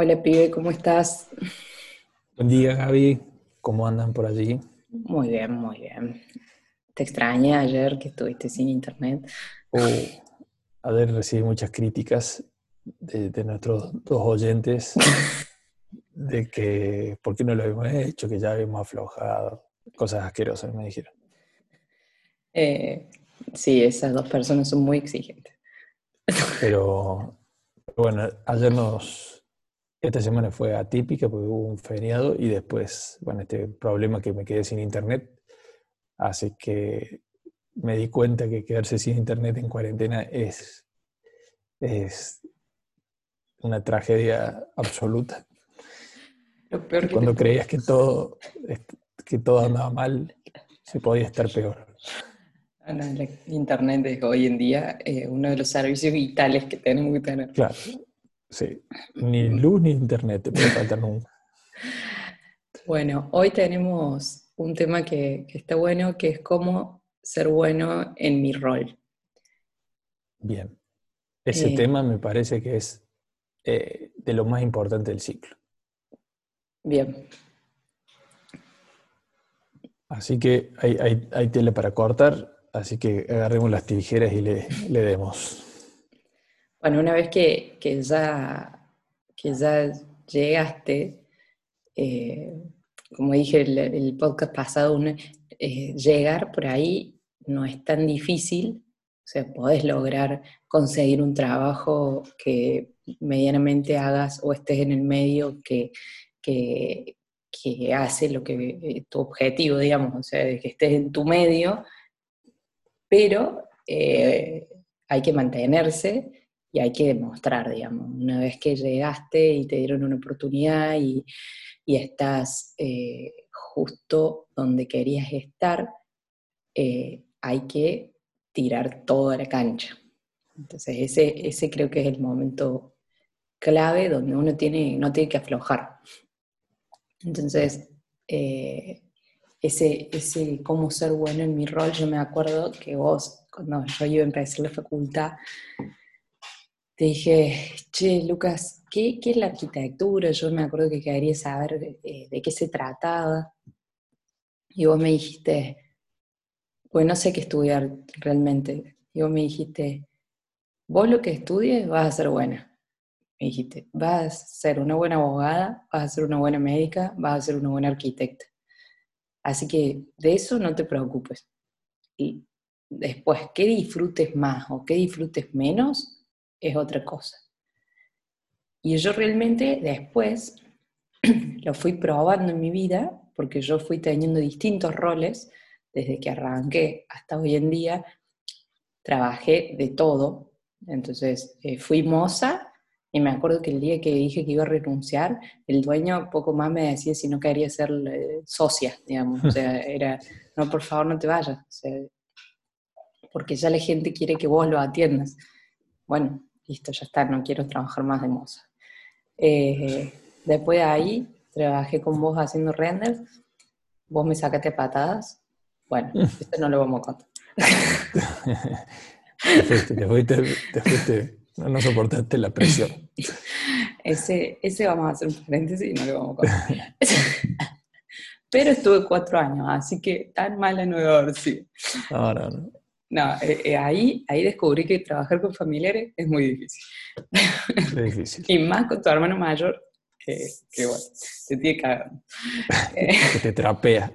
Hola, pibe, ¿cómo estás? Buen día, Gaby. ¿Cómo andan por allí? Muy bien, muy bien. Te extrañé ayer que estuviste sin internet. Oh, ayer recibí muchas críticas de, de nuestros dos oyentes de que por qué no lo habíamos hecho, que ya habíamos aflojado, cosas asquerosas me dijeron. Eh, sí, esas dos personas son muy exigentes. Pero bueno, ayer nos, esta semana fue atípica porque hubo un feriado y después, bueno, este problema que me quedé sin internet hace que me di cuenta que quedarse sin internet en cuarentena es, es una tragedia absoluta. Lo peor que Cuando te- creías que todo, que todo andaba mal, se podía estar peor. Ah, no, la internet es hoy en día eh, uno de los servicios vitales que tenemos que tener. Claro, sí. Ni luz ni internet te puede faltar nunca. Bueno, hoy tenemos un tema que, que está bueno, que es cómo ser bueno en mi rol. Bien. Ese Eh. tema me parece que es eh, de lo más importante del ciclo. Bien, Así que hay, hay- hay tela para cortar, así que agarremos las tijeras y le, le demos. Bueno, una vez que, que ya, que ya llegaste, eh, como dije el, el podcast pasado, eh, llegar por ahí no es tan difícil, o sea, podés lograr conseguir un trabajo que medianamente hagas o estés en el medio que, que, que hace lo que eh, tu objetivo, digamos, o sea, que estés en tu medio, pero hay que mantenerse hay que demostrar, digamos, una vez que llegaste y te dieron una oportunidad y, y estás eh, justo donde querías estar, eh, hay que tirar toda la cancha. Entonces ese, ese creo que es el momento clave donde uno tiene, no tiene que aflojar. Entonces, eh, ese, ese cómo ser bueno en mi rol, yo me acuerdo que vos, cuando yo iba a empezar la facultad, te dije, che, Lucas, ¿qué, qué es la arquitectura? Yo me acuerdo que quería saber eh, de qué se trataba. Y vos me dijiste, pues no sé qué estudiar realmente. Y vos me dijiste, vos lo que estudies vas a ser buena. Me dijiste, vas a ser una buena abogada, vas a ser una buena médica, vas a ser una buena arquitecta. Así que de eso no te preocupes. Y después, qué disfrutes más o qué disfrutes menos es otra cosa. Y yo realmente después lo fui probando en mi vida, porque yo fui teniendo distintos roles desde que arranqué hasta hoy en día. Trabajé de todo. Entonces, eh, fui moza y me acuerdo que el día que dije que iba a renunciar, el dueño poco más me decía si no quería ser eh, socia, digamos. O sea, era, no, por favor, no te vayas. O sea, porque ya la gente quiere que vos lo atiendas. Bueno, listo, ya está, no quiero trabajar más de moza. Eh, después de ahí, trabajé con vos haciendo renders, vos me sacaste patadas. Bueno, esto no lo vamos a contar. Te fuiste, te fuiste, te fuiste, no, no soportaste la presión. Ese, ese vamos a hacer un paréntesis y no lo vamos a contar. Pero estuve cuatro años, así que tan mala no debe haber sido. No, no, no. No, eh, eh, ahí, ahí descubrí que trabajar con familiares es muy difícil. Es difícil. Y más con tu hermano mayor, que, que bueno, te tiene cagando. Que te trapea.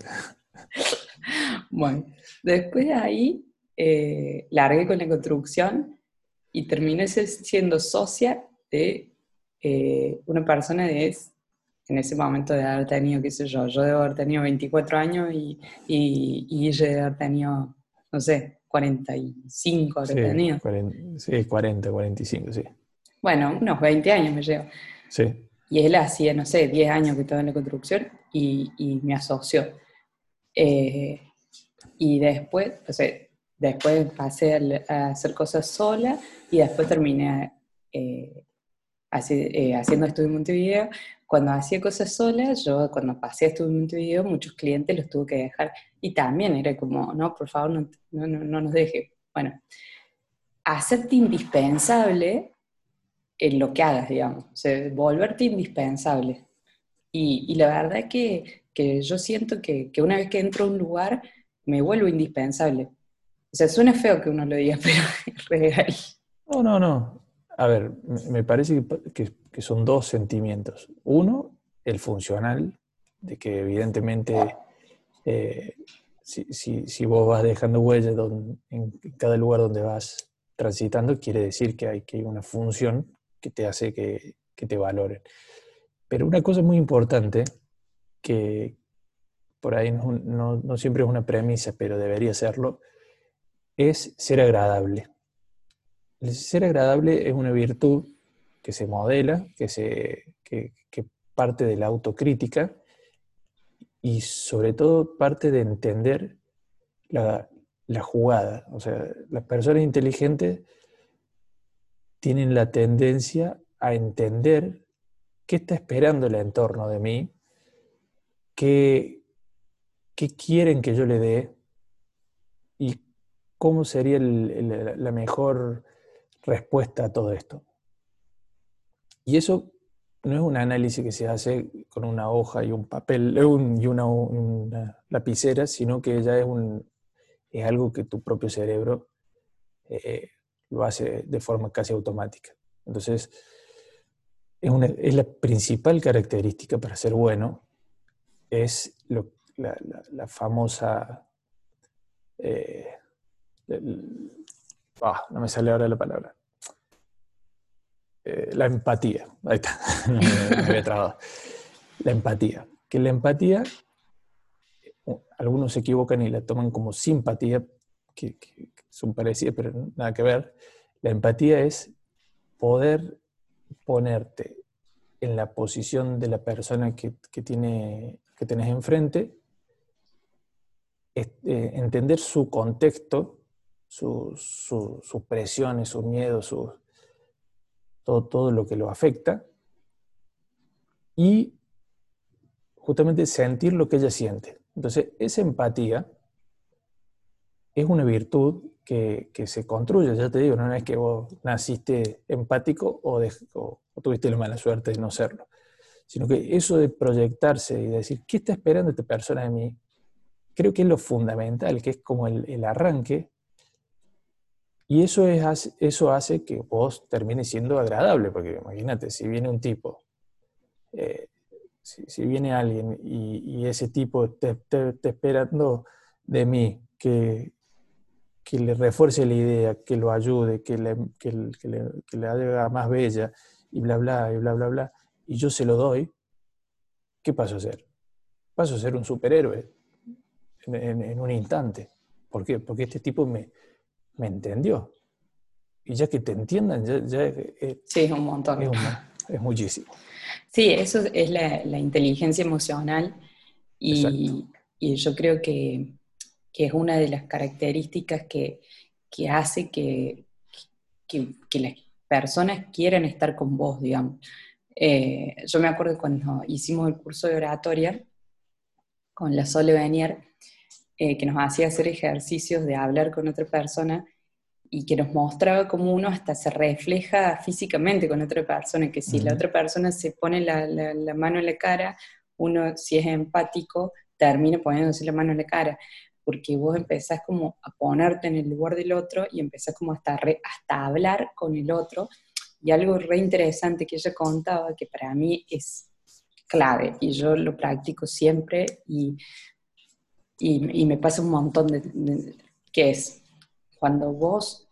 bueno, después de ahí eh, largué con la construcción y terminé siendo socia de una persona de, en ese momento de haber tenido, qué sé yo, yo debo haber tenido 24 años y, y, y ella debe haber tenido, no sé, 45 habrá Sí, tenido. 40, sí, 40, 45, sí. Bueno, unos 20 años me llevo. Sí, Y él hacía, no sé, 10 años que estaba en la construcción y, y me asoció. Eh, y después, o sea, después pasé a, hacer cosas sola y después terminé eh, eh, haciendo estudio en Montevideo. Cuando hacía cosas solas, yo cuando pasé a estudio en Montevideo, muchos clientes los tuve que dejar. Y también era como, no, por favor, no, no, no, no nos deje. Bueno, hacerte indispensable en lo que hagas, digamos, o sea, volverte indispensable. Y, la verdad que, que yo siento que, que, una vez que entro a un lugar, me vuelvo indispensable. O sea, suena feo que uno lo diga, pero es real. No, no, no. A ver, me parece que, que son dos sentimientos. Uno, el funcional, de que evidentemente eh, si, si, si, vos vas dejando huellas en cada lugar donde vas transitando, quiere decir que hay, que hay una función que te hace que, que te valoren. Pero una cosa muy importante, que por ahí no, no, no siempre es una premisa, pero debería serlo, es ser agradable. El ser agradable es una virtud que se modela, que, se, que, parte de la autocrítica y sobre todo parte de entender la, la jugada. O sea, las personas inteligentes tienen la tendencia a entender qué está esperando el entorno de mí, qué, qué quieren que yo le dé y cómo sería la mejor respuesta a todo esto. Y eso no es un análisis que se hace con una hoja y un papel y una, lapicera, sino que ya es, un, es algo que tu propio cerebro eh, lo hace de forma casi automática. Entonces, es, es la principal característica para ser bueno, es la, famosa... Eh, ah, no me sale ahora la palabra eh, la empatía. Ahí está, me. La empatía. Que la empatía, algunos se equivocan y la toman como simpatía, que, son parecidas, pero nada que ver. La empatía es poder ponerte en la posición de la persona que, tiene, que tenés enfrente, eh, entender su contexto, sus presiones, sus miedos, todo, todo lo que lo afecta, y justamente sentir lo que ella siente. Entonces, esa empatía es una virtud que, se construye, ya te digo, no es que vos naciste empático o, o, tuviste la mala suerte de no serlo, sino que eso de proyectarse y decir, ¿qué está esperando esta persona de mí? Creo que es lo fundamental, que es como el arranque y eso, es, eso hace que vos termines siendo agradable, porque imagínate, si viene un tipo, eh, si, viene alguien y, ese tipo te, está esperando de mí que, que le refuerce la idea, que lo ayude, que le, que, le, que le haga más bella y bla, bla, y bla, bla, bla, y yo se lo doy, ¿qué paso a ser? Paso a ser un superhéroe en, en un instante. ¿Por qué? Porque este tipo me, me entendió. Y ya que te entiendan, ya, sí, es un montón. Es, muchísimo. Sí, eso es la, inteligencia emocional y, yo creo que, es una de las características que, hace que, que, las personas quieran estar con vos, digamos. Eh, yo me acuerdo cuando hicimos el curso de oratoria con la Sole Benier, eh, que nos hacía hacer ejercicios de hablar con otra persona y que nos mostraba cómo uno hasta se refleja físicamente con otra persona, que si la otra persona se pone la, la, mano en la cara, uno si es empático termina poniéndose la mano en la cara, porque vos empezás como a ponerte en el lugar del otro y empezás como hasta, hasta hablar con el otro. Y algo re interesante que ella contaba, que para mí es clave, y yo lo practico siempre, y y, me pasa un montón de, que es cuando vos,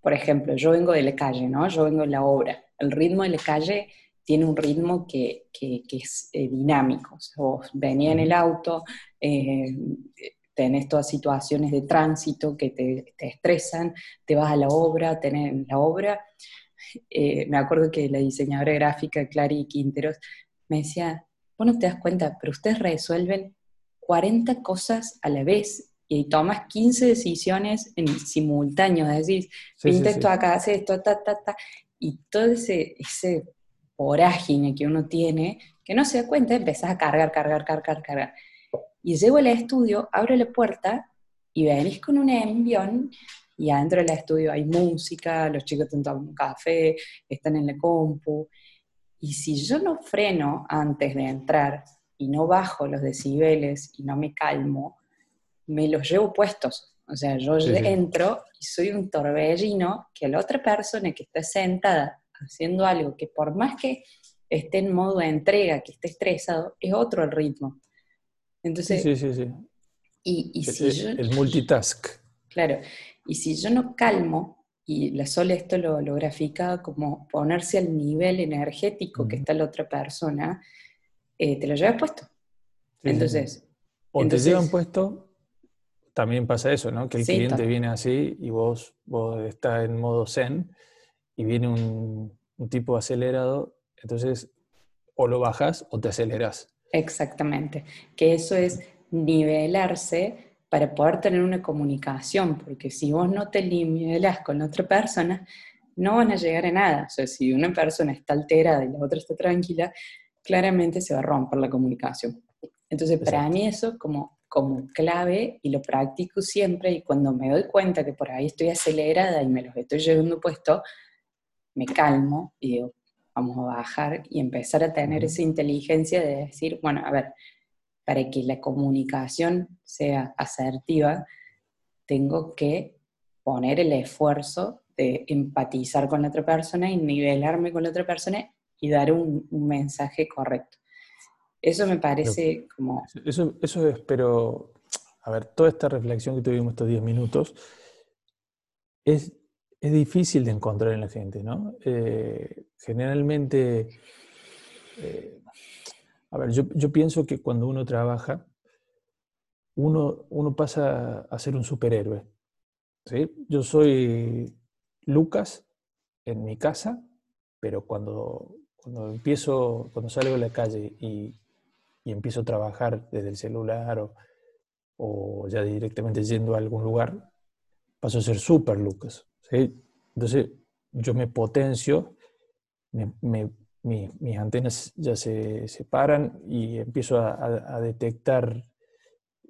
por ejemplo, yo vengo de la calle, ¿no? Yo vengo de la obra. El ritmo de la calle tiene un ritmo que, que, es eh, dinámico. O sea, vos venís en el auto, eh, tenés todas situaciones de tránsito que te, te, estresan, te vas a la obra, tenés la obra. Eh, me acuerdo que la diseñadora gráfica Clary Quinteros me decía, vos no te das cuenta, pero ustedes resuelven 40 cosas a la vez y tomas 15 decisiones en simultáneo, es decir, pinta esto acá, hace esto, ta, ta, ta, y todo ese, ese vorágine que uno tiene, que no se da cuenta, empezás a cargar, cargar, cargar, cargar. Y llego al estudio, abro la puerta y venís con un envión y adentro del estudio hay música, los chicos están tomando un café, están en la compu. Y si yo no freno antes de entrar y no bajo los decibeles y no me calmo, me los llevo puestos. O sea, yo entro y soy un torbellino que la otra persona que está sentada haciendo algo que por más que esté en modo de entrega, que esté estresado, es otro el ritmo. Entonces, sí, sí, sí. Y, el, multitask. Claro, y si yo no calmo, y la Sol esto lo, lo grafica como ponerse al nivel energético que está la otra persona, eh, te lo llevas puesto. entonces... O te llevan puesto, también pasa eso, ¿no? Que el cliente viene así y vos, vos estás en modo zen y viene un, un tipo acelerado, entonces o lo bajas o te aceleras. Exactamente, que eso es nivelarse para poder tener una comunicación, porque si vos no te nivelas con otra persona, no van a llegar a nada. O sea, si una persona está alterada y la otra está tranquila, claramente se va a romper la comunicación. Entonces, para mí eso como, como clave, y lo practico siempre, y cuando me doy cuenta que por ahí estoy acelerada y me los estoy llevando puesto, me calmo y digo, vamos a bajar y empezar a tener esa inteligencia de decir, bueno, a ver, para que la comunicación sea asertiva, tengo que poner el esfuerzo de empatizar con la otra persona y nivelarme con la otra persona y dar un, mensaje correcto. Eso me parece como... Eso, eso es, pero, a ver, toda esta reflexión que tuvimos estos 10 minutos es es difícil de encontrar en la gente, ¿no? Eh, generalmente, eh, a ver, yo, pienso que cuando uno trabaja, uno, uno pasa a ser un superhéroe. ¿sí? Yo soy Lucas en mi casa, pero cuando, cuando empiezo, cuando salgo a la calle y, empiezo a trabajar desde el celular o, o ya directamente yendo a algún lugar, paso a ser super Lucas. Entonces yo me potencio, mis antenas ya se separan y empiezo a, detectar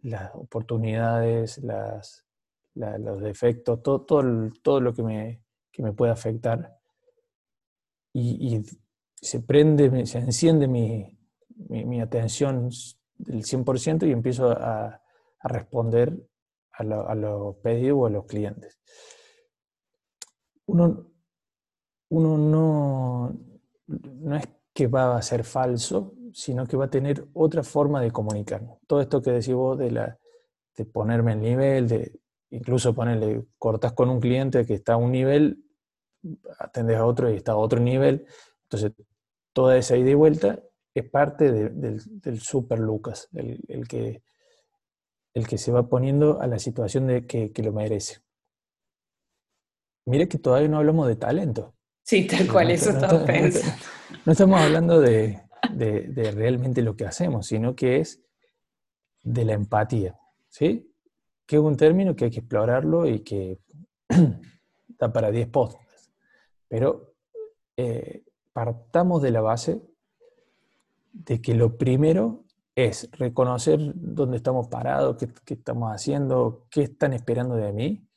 las oportunidades, los defectos, todo, todo, lo que me, me puede afectar. Y, se prende, se enciende mi, atención del 100% y empiezo a, responder a, los pedidos o a los clientes uno, uno no, no es que va a ser falso, sino que va a tener otra forma de comunicar. Todo esto que decís vos de, la, de ponerme el nivel, de incluso ponerle, cortas con un cliente que está a un nivel, atendés a otro y está a otro nivel. Entonces, toda esa ida y vuelta es parte del, super Lucas, el, que, el que se va poniendo a la situación de que, que lo merece. Mire que todavía no hablamos de talento. Sí, tal cual, eso estaba pensando. No, estamos hablando de, realmente lo que hacemos, sino que es de la empatía, ¿sí? Que es un término que hay que explorarlo y que da para 10 posts. Pero eh, partamos de la base de que lo primero es reconocer dónde estamos parados, qué, estamos haciendo, qué están esperando de mí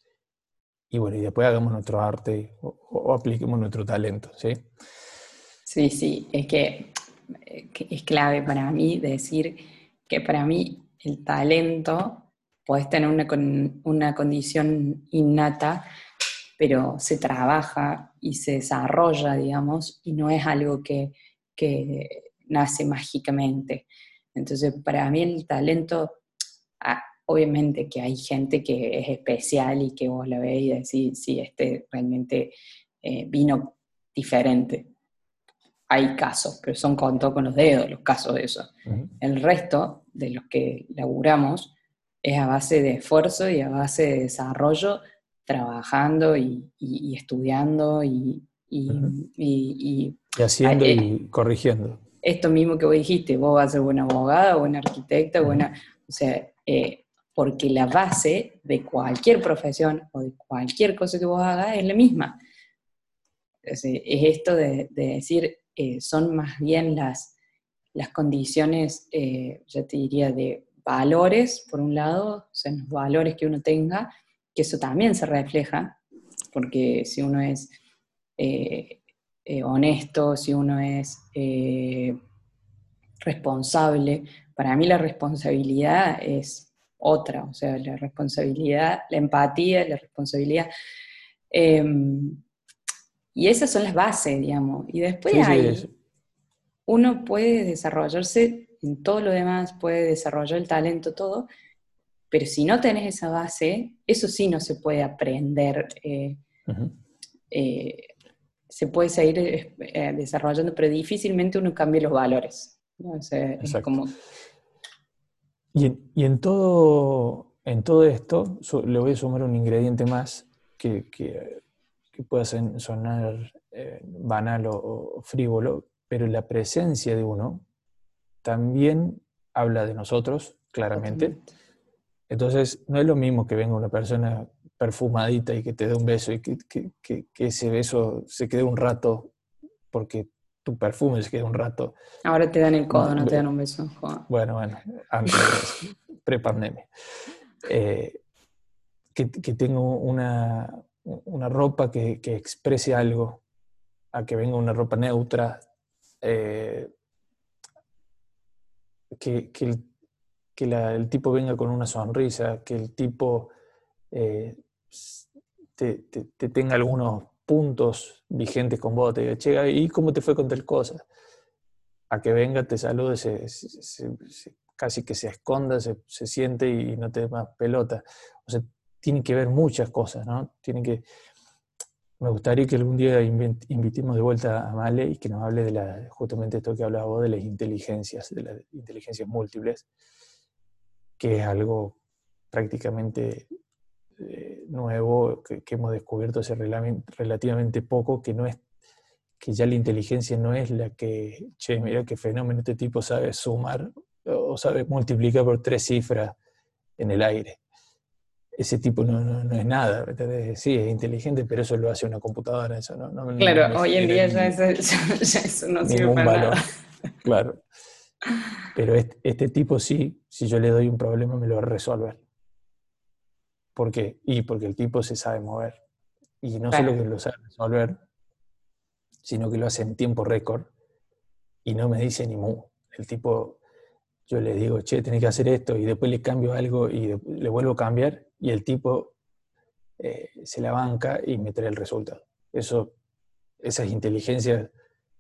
y bueno, y después hagamos nuestro arte o, apliquemos nuestro talento, ¿sí? Sí, sí, es que, es clave para mí decir que para mí el talento puede tener una, una condición innata, pero se trabaja y se desarrolla, digamos, y no es algo que, que nace mágicamente. Entonces, para mí el talento, ah, Obviamente que hay gente que es especial y que vos la veis y decís, sí, este realmente eh, vino diferente. Hay casos, pero son contados con los dedos los casos de eso. El resto de los que laburamos es a base de esfuerzo y a base de desarrollo, trabajando y, estudiando y, y, haciendo y corrigiendo. Esto mismo que vos dijiste, vos vas a ser buena abogada, buena arquitecta, buena, o sea, eh, porque la base de cualquier profesión o de cualquier cosa que vos hagas es la misma. Es, esto de, decir, eh, son más bien las, las condiciones, eh, ya te diría, de valores, por un lado, o sea, los valores que uno tenga, que eso también se refleja, porque si uno es eh, eh, honesto, si uno es eh, responsable, para mí la responsabilidad es otra, o sea, la responsabilidad, la empatía, la responsabilidad. Em, y esas son las bases, digamos. Y después hay, uno puede desarrollarse en todo lo demás, puede desarrollar el talento, todo, pero si no tenés esa base, eso sí no se puede aprender. Eh, eh, se puede seguir eh, desarrollando, pero difícilmente uno cambia los valores. como... y, en, todo, en todo esto, le voy a sumar un ingrediente más que, que, pueda sonar banal o, frívolo, pero la presencia de uno también habla de nosotros, claramente. Entonces, no es lo mismo que venga una persona perfumadita y que te dé un beso y que, ese beso se quede un rato porque tu perfume se quede un rato. Ahora te dan el codo, no, te dan un beso. Bueno, bueno, antes pre-pandemia. Eh, que, tengo una, ropa que, exprese algo, a que venga una ropa neutra, eh, que, que, que el tipo venga con una sonrisa, que el tipo eh, te, tenga algunos puntos vigentes con vos, te diga, che, ¿y cómo te fue con tal cosa? A que venga, te salude, casi que se esconda, se, siente y no te dé más pelota. O sea, tiene que ver muchas cosas, ¿no? Tiene que... Me gustaría que algún día invitemos de vuelta a Male y que nos hable de la, justamente esto que hablaba vos, de las inteligencias, de las inteligencias múltiples que es algo prácticamente eh, nuevo que, hemos descubierto hace relativamente poco, que no es que ya la inteligencia no es la que, che, mira qué fenómeno, este tipo sabe sumar o sabe multiplicar por tres cifras en el aire. Ese tipo no, no, es nada, sí, es inteligente, pero eso lo hace una computadora. Eso no, claro, hoy en día ya eso, no sirve para nada. Claro. Pero este, tipo sí, si yo le doy un problema, me lo va a resolver. ¿Por qué? Y porque el tipo se sabe mover. Y no solo que lo sabe resolver, sino que lo hace en tiempo récord y no me dice ni mu. El tipo, yo le digo, che, tenés que hacer esto, y después le cambio algo y le vuelvo a cambiar, y el tipo eh, se la banca y me trae el resultado. Eso, esas inteligencias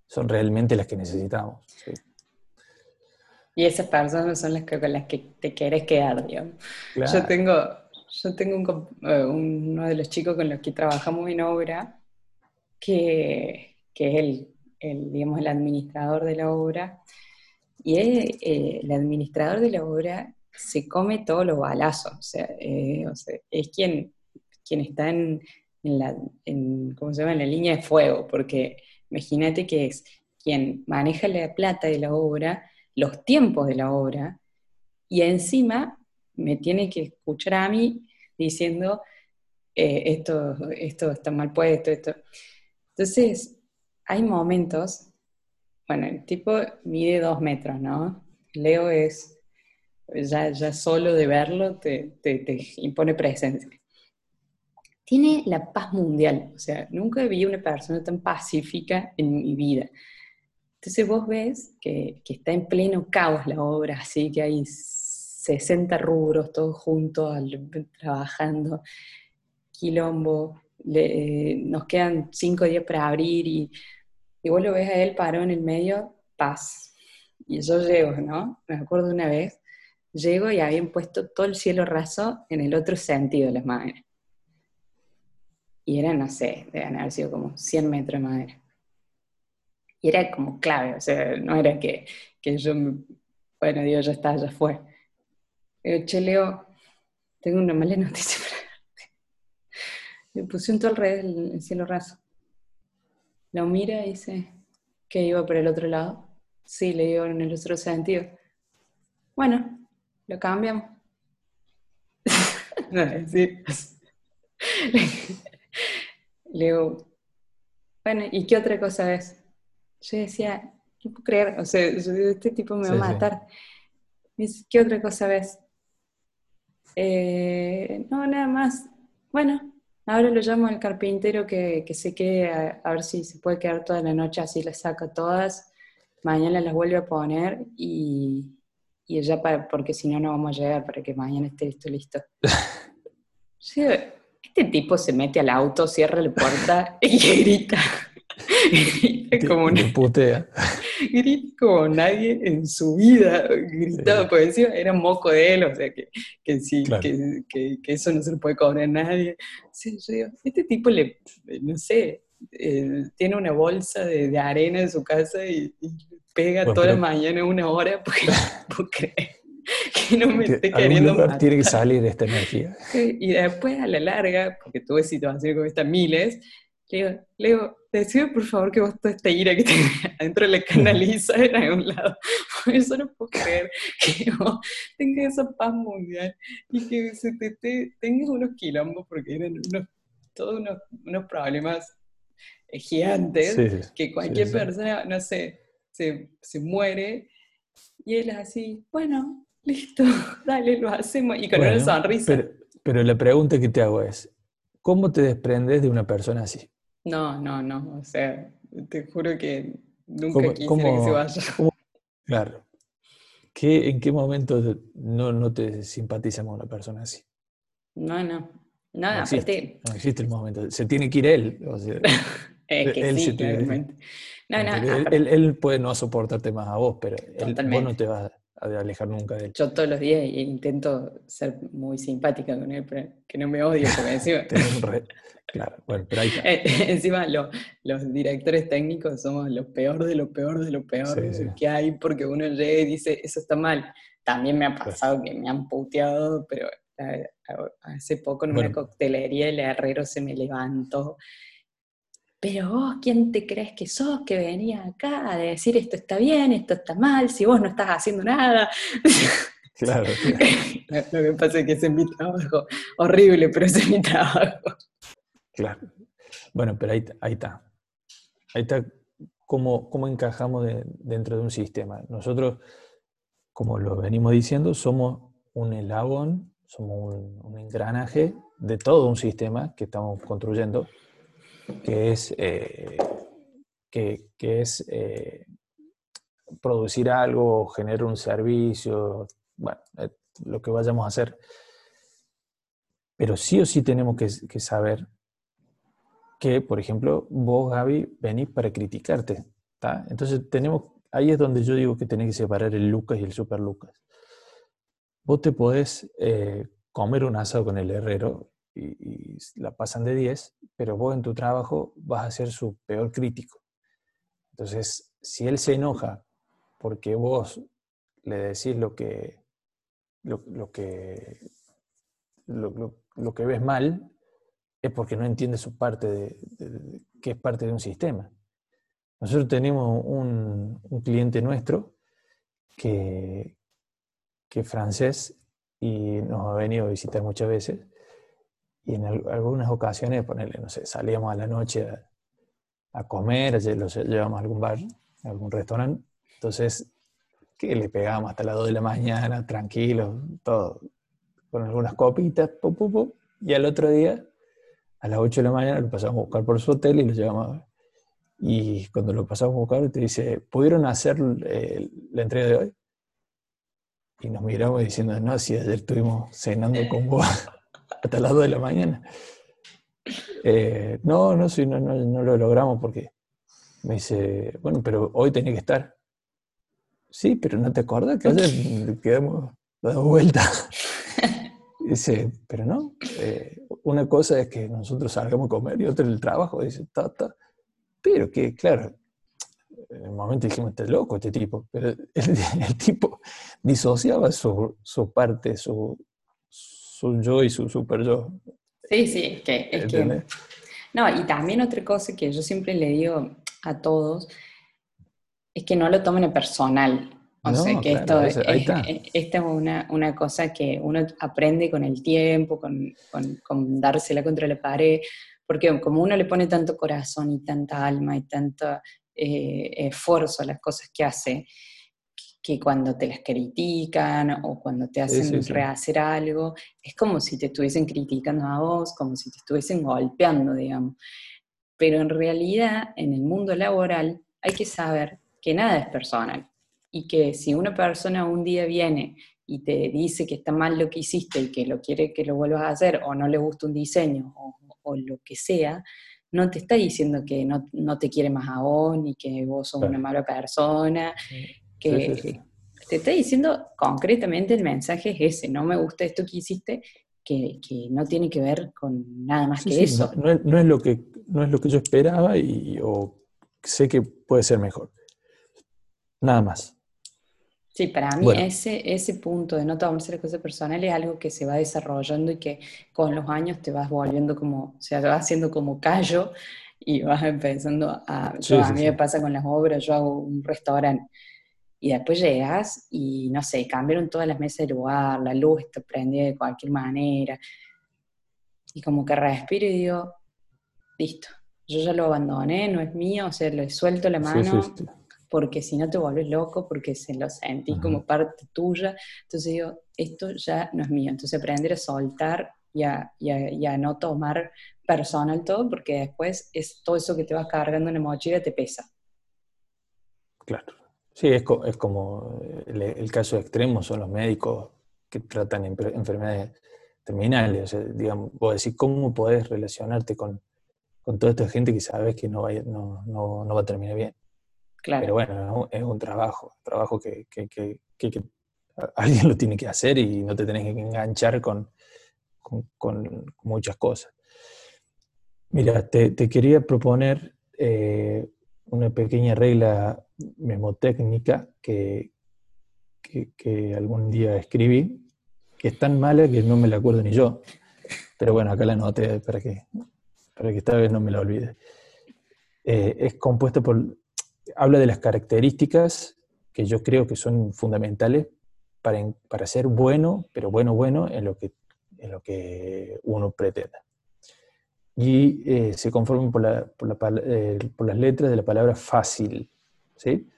son realmente las que necesitamos. Y esas personas son las que, con las que te quieres quedar, digamos. Yo tengo, yo tengo eh, uno de los chicos con los que trabajamos en obra, que, que es el, el, digamos, el administrador de la obra, y eh, el administrador de la obra se come todos los balazos, o sea, eh, es quien, quien está en, en la, en, ¿cómo se llama? en la línea de fuego, porque imagínate que es quien maneja la plata de la obra, los tiempos de la obra y encima me tiene que escuchar a mí diciendo eh, esto, esto está mal puesto, esto. Entonces, hay momentos, bueno, el tipo mide dos metros, ¿no? Leo es, ya, ya solo de verlo te, te impone presencia. Tiene la paz mundial, o sea, nunca vi una persona tan pacífica en mi vida. Entonces vos ves que, está en pleno caos la obra, así que hay 60 rubros todos juntos trabajando, quilombo, nos quedan 5 días para abrir y, vos lo ves a él parado en el medio, paz. Y yo llego, ¿no? Me acuerdo una vez, llego y habían puesto todo el cielo raso en el otro sentido de las maderas. Y era, no sé, deben haber sido como 100 metros de madera. Y era como clave, o sea, no era que, que yo, bueno, Dios, ya está, ya fue. Pero, che, Leo, tengo una mala noticia para darte. Le puse un todo alrededor del cielo raso. Lo mira y dice, que iba por el otro lado. Sí, le digo en el otro sentido. Bueno, lo cambiamos. no, sí. Le digo, bueno, ¿y qué otra cosa ves? Yo decía, no puedo creer, o sea, yo este tipo me va a matar. Me dice, ¿qué otra cosa ves? Eh, no, nada más. bueno, ahora lo llamo al carpintero que, se quede a, ver si se puede quedar toda la noche, así las saca todas. Mañana las vuelve a poner y, y ella, para, porque si no, no vamos a llegar para que mañana esté esto listo. este tipo se mete al auto, cierra la puerta y grita. Grita como una, putea. Grita como nadie en su vida gritaba, porque encima era moco de él, o sea que, que sí, que, que, eso no se lo puede cobrar a nadie. este tipo le, no sé, eh, tiene una bolsa de, de, arena en su casa y, pega toda la mañana una hora porque, porque que no me esté queriendo matar. Tiene que salir esta energía. Y después a la larga, porque tuve situaciones como estas miles, le digo, Leo, decime por favor que vos toda esta ira que tenés adentro la canaliza en algún lado. Por eso no puedo creer que vos tengas esa paz mundial y que se te, tengas unos quilombos porque eran unos, todos unos, unos problemas gigantes que cualquier persona, no sé, se, se muere y él así, bueno, listo, dale, lo hacemos. Y con una sonrisa. Pero, la pregunta que te hago es, ¿cómo te desprendes de una persona así? No, no, no. O sea, te juro que nunca quisiera que se vaya. claro. ¿Qué, ¿En qué momento no, no te simpatiza con una persona así? No, no. No, no, existe, no existe el momento. Se tiene que ir él. O sea, es que él sí, No, no, él, él, puede no soportarte más a vos, pero él, vos no te vas de alejar nunca de él. Yo todos los días intento ser muy simpática con él, pero que no me odie, porque encima... claro, bueno, pero ahí eh, encima los directores técnicos somos lo peor de lo peor de lo peor que hay, porque uno llega y dice, eso está mal. También me ha pues pasado que me han puteado, pero hace poco en una coctelería el herrero se me levantó pero vos, ¿quién te crees que sos que venía acá a decir esto está bien, esto está mal, si vos no estás haciendo nada? Claro. Lo que pasa es que es mi trabajo horrible, pero es mi trabajo. Claro. Bueno, pero ahí, está. Ahí está cómo, cómo encajamos dentro de un sistema. Nosotros, como lo venimos diciendo, somos un elabón, somos un, un engranaje de todo un sistema que estamos construyendo que es, eh, que, es eh, producir algo, generar un servicio, bueno, eh, lo que vayamos a hacer. Pero sí o sí tenemos que, saber que, por ejemplo, vos, Gaby, venís para criticarte. Entonces tenemos, ahí es donde yo digo que tenés que separar el Lucas y el Super Lucas. Vos te podés comer un asado con el herrero y, la pasan de 10, pero vos en tu trabajo vas a ser su peor crítico. Entonces, si él se enoja porque vos le decís lo que, lo, que, lo, que ves mal, es porque no entiende su parte de, que es parte de un sistema. Nosotros tenemos un, un cliente nuestro que, que es francés y nos ha venido a visitar muchas veces. Y en algunas ocasiones, ponerle, no sé, salíamos a la noche a, comer, los llevamos a algún bar, a algún restaurante, entonces, que le pegábamos hasta las 2 de la mañana, tranquilos, todo, con algunas copitas, y al otro día, a las 8 de la mañana, lo pasamos a buscar por su hotel y lo llevamos a Y cuando lo pasamos a buscar, te dice, ¿pudieron hacer eh, la entrega de hoy? Y nos miramos diciendo, no, si ayer estuvimos cenando con vos hasta las 2 de la mañana. Eh, no, no, no, no, lo logramos porque me dice, bueno, pero hoy tenía que estar. Sí, pero no te acuerdas que ayer quedamos dando vuelta. Dice, pero no, eh, una cosa es que nosotros salgamos a comer y otra el trabajo. Dice, ta, ta. Pero que, claro, en el momento dijimos, este loco este tipo, pero el, tipo disociaba su, su parte, su, su yo y su super yo. Sí, sí, es que, es que... No, y también otra cosa que yo siempre le digo a todos es que no lo tomen en personal. O sea, que esto, es, esta es una, una, cosa que uno aprende con el tiempo, con, con, con, dársela contra la pared, porque como uno le pone tanto corazón y tanta alma y tanto eh, esfuerzo a las cosas que hace, que cuando te las critican o cuando te hacen rehacer algo, es como si te estuviesen criticando a vos, como si te estuviesen golpeando, digamos. Pero en realidad, en el mundo laboral, hay que saber que nada es personal y que si una persona un día viene y te dice que está mal lo que hiciste y que lo quiere que lo vuelvas a hacer o no le gusta un diseño o, o lo que sea, no te está diciendo que no, no, te quiere más a vos, ni que vos sos una mala persona, que te está diciendo concretamente el mensaje es ese, no me gusta esto que hiciste, que, no tiene que ver con nada más que eso. No, es, lo que, no es lo que yo esperaba y, o sé que puede ser mejor. Nada más. Sí, para mí ese, ese punto de no tomarse las cosas personales es algo que se va desarrollando y que con los años te vas volviendo como, o sea, te vas haciendo como callo y vas empezando a... a mí me pasa con las obras, yo hago un restaurante y después llegas y, no sé, cambiaron todas las mesas de lugar, la luz está prendida de cualquier manera. Y como que respiro y digo, listo, yo ya lo abandoné, no es mío, o sea, le suelto la mano, porque si no te vuelves loco, porque se lo sentís como parte tuya. Entonces digo, esto ya no es mío. Entonces aprender a soltar y a, y a no tomar personal todo, porque después es todo eso que te vas cargando en la mochila te pesa. Claro. Sí, es, es como el, caso extremo son los médicos que tratan enfermedades terminales. digamos, vos decís, ¿cómo podés relacionarte con, toda esta gente que sabes que no va, no, no, va a terminar bien? Claro. Pero bueno, es un trabajo, trabajo que, que, alguien lo tiene que hacer y no te tenés que enganchar con, con, muchas cosas. Mira, te, quería proponer eh, una pequeña regla memotécnica que, que, algún día escribí, que es tan mala que no me la acuerdo ni yo. Pero bueno, acá la anoté para que, para que esta vez no me la olvide. Eh, es compuesta por, habla de las características que yo creo que son fundamentales para, para ser bueno, pero bueno, bueno en lo que, en lo que uno pretenda y eh, se conforman por, la, eh, por, las letras de la palabra fácil. ¿sí?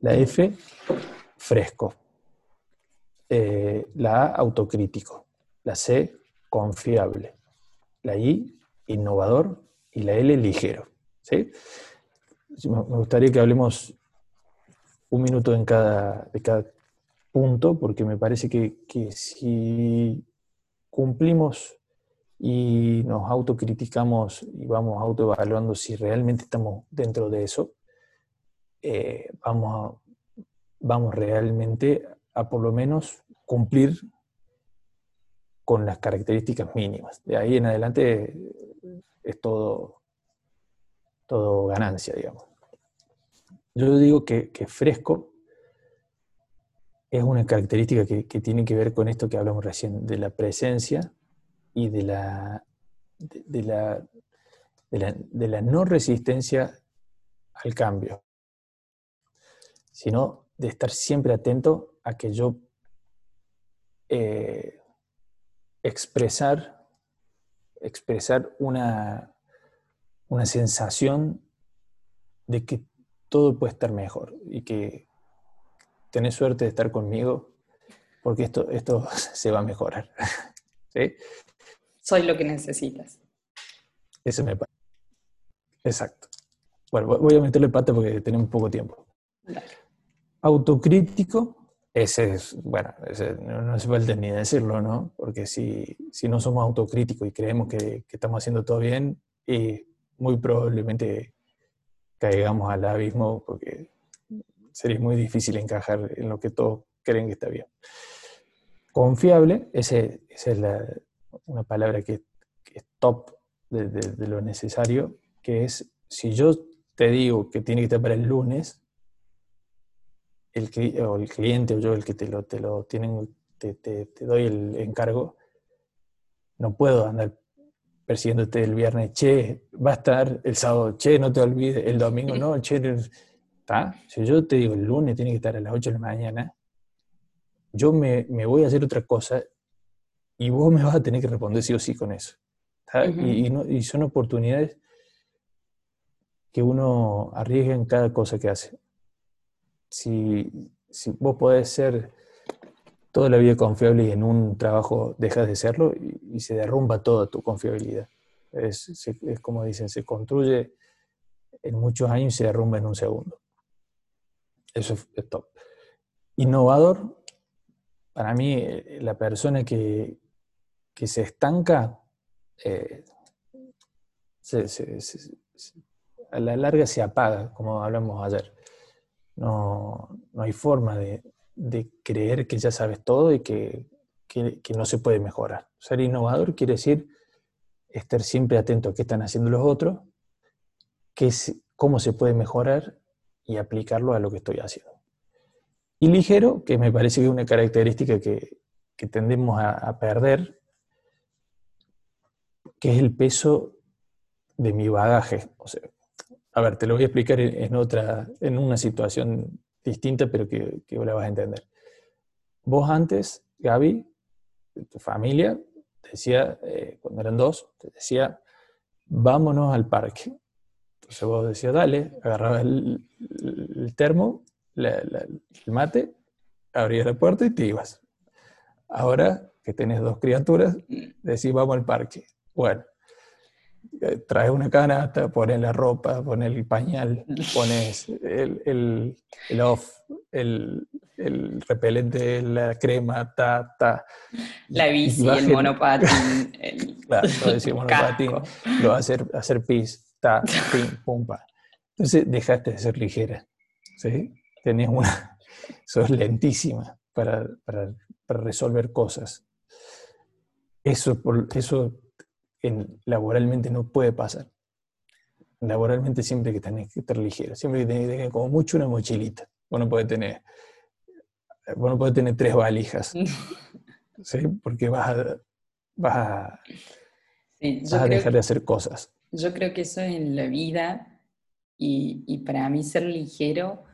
La F, fresco. Eh, la A, autocrítico. La C, confiable. La I, innovador. Y la L, ligero. ¿sí? Me gustaría que hablemos un minuto en cada, de cada punto, porque me parece que, que si cumplimos y nos autocriticamos y vamos autoevaluando si realmente estamos dentro de eso, eh, vamos, vamos realmente a por lo menos cumplir con las características mínimas. De ahí en adelante es todo, todo ganancia, digamos. Yo digo que, fresco es una característica que, tiene que ver con esto que hablamos recién, de la presencia y de la, de, la, de, la, no resistencia al cambio, sino de estar siempre atento a que yo eh, expresar, expresar una, una sensación de que todo puede estar mejor y que tenés suerte de estar conmigo porque esto, esto se va a mejorar. ¿Sí? soy lo que necesitas. Ese me parece. Exacto. Bueno, voy a meterle pata porque tenemos poco tiempo. Autocrítico, ese es, bueno, no, hace falta ni decirlo, ¿no? Porque si, si no somos autocríticos y creemos que, estamos haciendo todo bien, y muy probablemente caigamos al abismo porque sería muy difícil encajar en lo que todos creen que está bien. Confiable, ese, esa es la, una palabra que, es top de, lo necesario, que es, si yo te digo que tiene que estar para el lunes, el, o el cliente o yo el que te lo, te lo tienen, te, te, doy el encargo, no puedo andar persiguiéndote el viernes, che, va a estar el sábado, che, no te olvides, el domingo no, che, ¿está? Si yo te digo el lunes tiene que estar a las 8 de la mañana, yo me, me voy a hacer otra cosa y vos me vas a tener que responder sí o sí con eso. y, son oportunidades que uno arriesga en cada cosa que hace. Si, si vos podés ser toda la vida confiable y en un trabajo dejas de serlo y, se derrumba toda tu confiabilidad. Es, es, como dicen, se construye en muchos años y se derrumba en un segundo. Eso es top. Innovador, para mí, eh, la persona que, que se estanca, eh, a la larga se apaga, como hablamos ayer. No, no hay forma de, de, creer que ya sabes todo y que, que, no se puede mejorar. Ser innovador quiere decir estar siempre atento a qué están haciendo los otros, qué cómo se puede mejorar y aplicarlo a lo que estoy haciendo. Y ligero, que me parece que es una característica que, que tendemos a, a perder, que es el peso de mi bagaje. O sea, a ver, te lo voy a explicar en, otra, en una situación distinta, pero que, que la vas a entender. Vos antes, Gaby, tu familia, decía, eh, cuando eran dos, te decía, vámonos al parque. Entonces vos decías, dale, agarrabas el, termo, el mate, abrías la puerta y te ibas. Ahora que tenés dos criaturas, decís, vamos al parque. Bueno, traes una canasta, pones la ropa, pones el pañal, pones el, el, el off, el, el, repelente, la crema, ta, ta. La bici, el monopatín. Claro, lo decía monopatín, lo hacer, hacer pis, ta, pim, pum, pa. Entonces dejaste de ser ligera, ¿sí? Tenés una, sos lentísima para, para, para resolver cosas. Eso, por, eso laboralmente no puede pasar. Laboralmente siempre que tenés que estar ligero, siempre que tenés que tener como mucho una mochilita. Uno puede tener, bueno puede tener tres valijas, ¿sí? Porque vas a, vas a, dejar de hacer cosas. Yo creo que eso en la vida y, y para mí ser ligero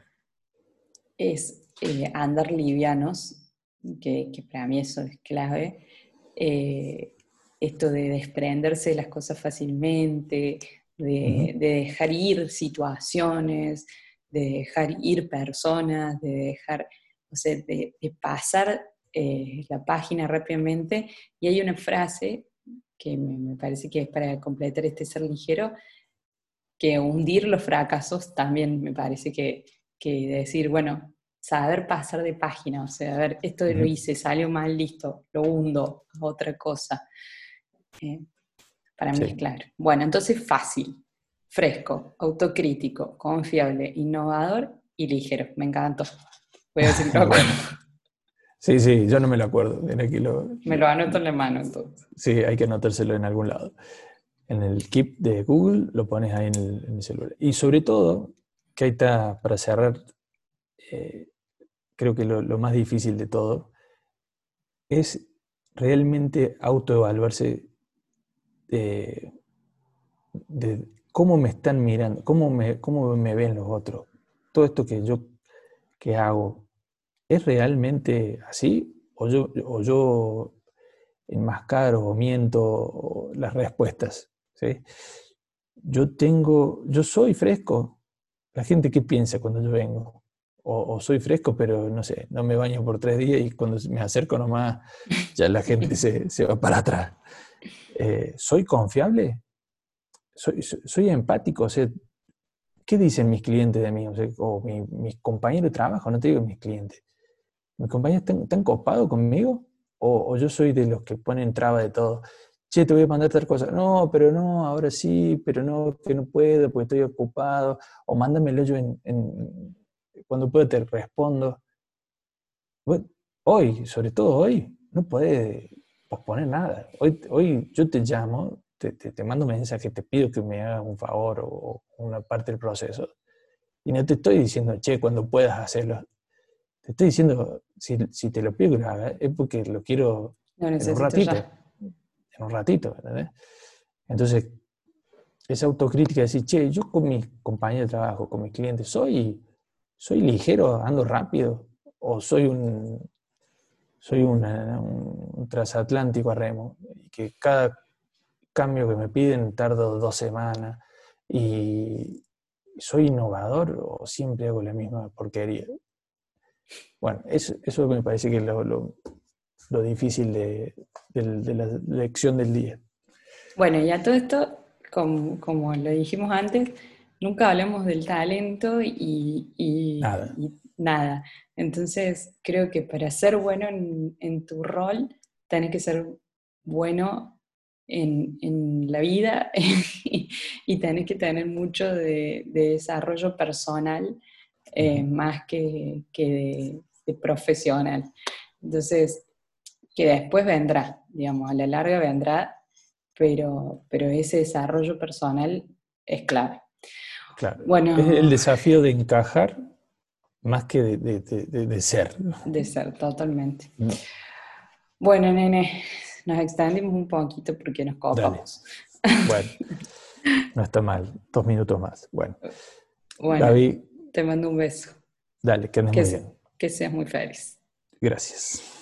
es eh, andar livianos, que, que, para mí eso es clave. Eh, esto de desprenderse de las cosas fácilmente, de, dejar ir situaciones, de dejar ir personas, de dejar, o sea, de, pasar eh, la página rápidamente. Y hay una frase que me, parece que es para completar este ser ligero, que hundir los fracasos también me parece que, que decir, bueno, saber pasar de página, o sea, a ver, esto lo hice, salió mal, listo, lo hundo, otra cosa. Eh, para mí es claro. Bueno, entonces fácil, fresco, autocrítico, confiable, innovador y ligero. Me encantó. Voy a decir Sí, sí, yo no me lo acuerdo. me lo anoto en la mano entonces. Sí, hay que anotárselo en algún lado. En el Keep de Google lo pones ahí en el, celular. Y sobre todo, que ahí está para cerrar, eh, creo que lo, lo, más difícil de todo es realmente autoevaluarse de, cómo me están mirando, cómo me, cómo me ven los otros. Todo esto que yo que hago, ¿es realmente así? ¿O yo, o yo enmascaro o miento las respuestas? ¿sí? Yo tengo, yo soy fresco. La gente, ¿qué piensa cuando yo vengo? O, soy fresco, pero no sé, no me baño por tres días y cuando me acerco nomás, ya la gente se, se va para atrás. Eh, ¿soy confiable? ¿Soy, empático? O sea, ¿Qué dicen mis clientes de mí? O, mis compañeros de trabajo, no te digo mis clientes. ¿Mis compañeros están, copados conmigo? O, yo soy de los que ponen traba de todo? Che, te voy a mandar tal cosa. No, pero no, ahora sí, pero no, que no puedo porque estoy ocupado. O mándamelo yo en, cuando pueda te respondo. hoy, sobre todo hoy, no puede posponer nada. Hoy, hoy yo te llamo, te, te, mando un mensaje, te pido que me hagas un favor o, una parte del proceso. Y no te estoy diciendo, che, cuando puedas hacerlo. Te estoy diciendo, si, si te lo pido que lo hagas, es porque lo quiero en un ratito. En un ratito, ¿entendés? Entonces, esa autocrítica de decir, che, yo con mis compañeros de trabajo, con mis clientes, soy, soy ligero, ando rápido, o soy un, soy un transatlántico a remo, y que cada cambio que me piden tardo dos semanas, y soy innovador o siempre hago la misma porquería. Bueno, eso, eso me parece que es lo, difícil de, la lección del día. Bueno, y a todo esto, como, como lo dijimos antes, nunca hablamos del talento y, nada. Entonces, creo que para ser bueno en, tu rol, tenés que ser bueno en, la vida y, tenés que tener mucho de, desarrollo personal eh, más que, de, profesional. Entonces, que después vendrá, digamos, a la larga vendrá, pero, pero ese desarrollo personal es clave. Claro. Bueno, es el desafío de encajar más que de, ser. De ser, totalmente. Mm. Bueno, nene, nos extendimos un poquito porque nos copamos. Bueno, no está mal. Dos minutos más. Bueno. Bueno, David, te mando un beso. Dale, que andes muy bien. Que seas muy feliz. Gracias.